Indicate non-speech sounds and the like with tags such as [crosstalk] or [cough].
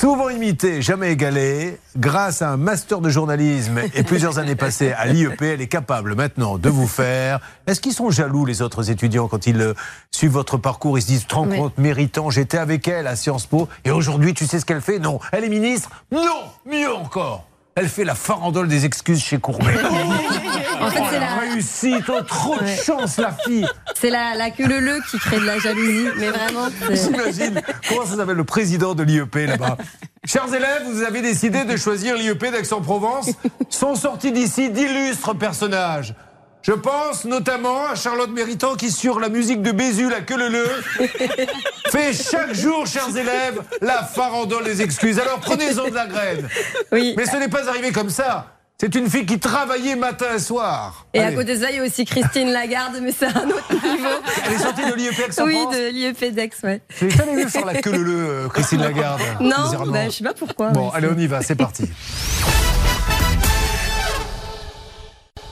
Souvent imité, jamais égalé, grâce à un master de journalisme et plusieurs années passées à l'IEP, elle est capable maintenant de vous faire. Est-ce qu'ils sont jaloux, les autres étudiants, quand ils euh, suivent votre parcours Ils se disent, te rends compte, méritant, j'étais avec elle à Sciences Po, et aujourd'hui, tu sais ce qu'elle fait? Non. Elle est ministre? Non Mieux encore elle fait la farandole des excuses chez Courbet. [laughs] oh, trop de chance, la fille. C'est la, la queue le le qui crée de la jalousie, mais vraiment. J'imagine. Comment ça s'appelle le président de l'IEP là-bas Chers élèves, vous avez décidé de choisir l'IEP d'Aix-en-Provence. Sont sortis d'ici d'illustres personnages. Je pense notamment à Charlotte Méritant qui, sur la musique de Bézu, la queue le le, fait chaque jour, chers élèves, la farandole des excuses. Alors prenez-en de la graine. Oui. Mais ce n'est pas arrivé comme ça. C'est une fille qui travaillait matin et soir. Et à côté de ça, il y a aussi Christine Lagarde, mais c'est un autre [laughs] niveau. Elle est sortie de l'IEP Aix Oui, de l'IEP d'Aix, ouais. J'ai jamais vu faire la queue le le, Christine Lagarde. Non, bah, je sais pas pourquoi. Bon, allez, on y va, c'est parti. [laughs]